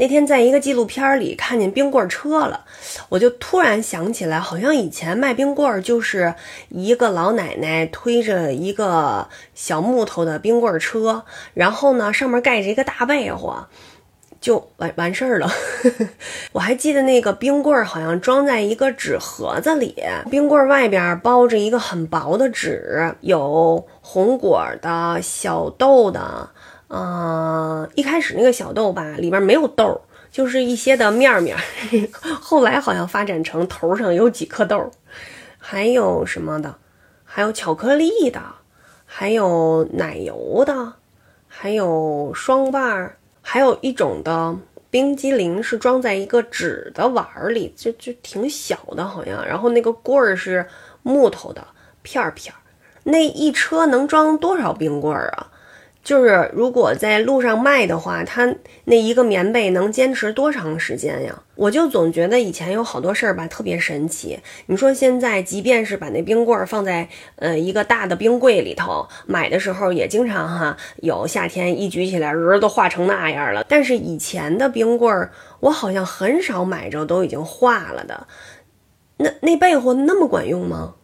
那天在一个纪录片里看见冰棍车了，我就突然想起来，好像以前卖冰棍就是一个老奶奶推着一个小木头的冰棍车，然后呢上面盖着一个大被窝，就完完事儿了。我还记得那个冰棍儿好像装在一个纸盒子里，冰棍儿外边包着一个很薄的纸，有红果的、小豆的。嗯，一开始那个小豆吧，里边没有豆，就是一些的面面。后来好像发展成头上有几颗豆，还有什么的，还有巧克力的，还有奶油的，还有双瓣儿，还有一种的冰激凌是装在一个纸的碗儿里，就就挺小的，好像。然后那个棍儿是木头的片儿片儿，那一车能装多少冰棍儿啊？就是如果在路上卖的话，它那一个棉被能坚持多长时间呀？我就总觉得以前有好多事儿吧，特别神奇。你说现在，即便是把那冰棍儿放在呃一个大的冰柜里头，买的时候也经常哈有夏天一举起来人都化成那样了。但是以前的冰棍儿，我好像很少买着都已经化了的。那那被窝那么管用吗？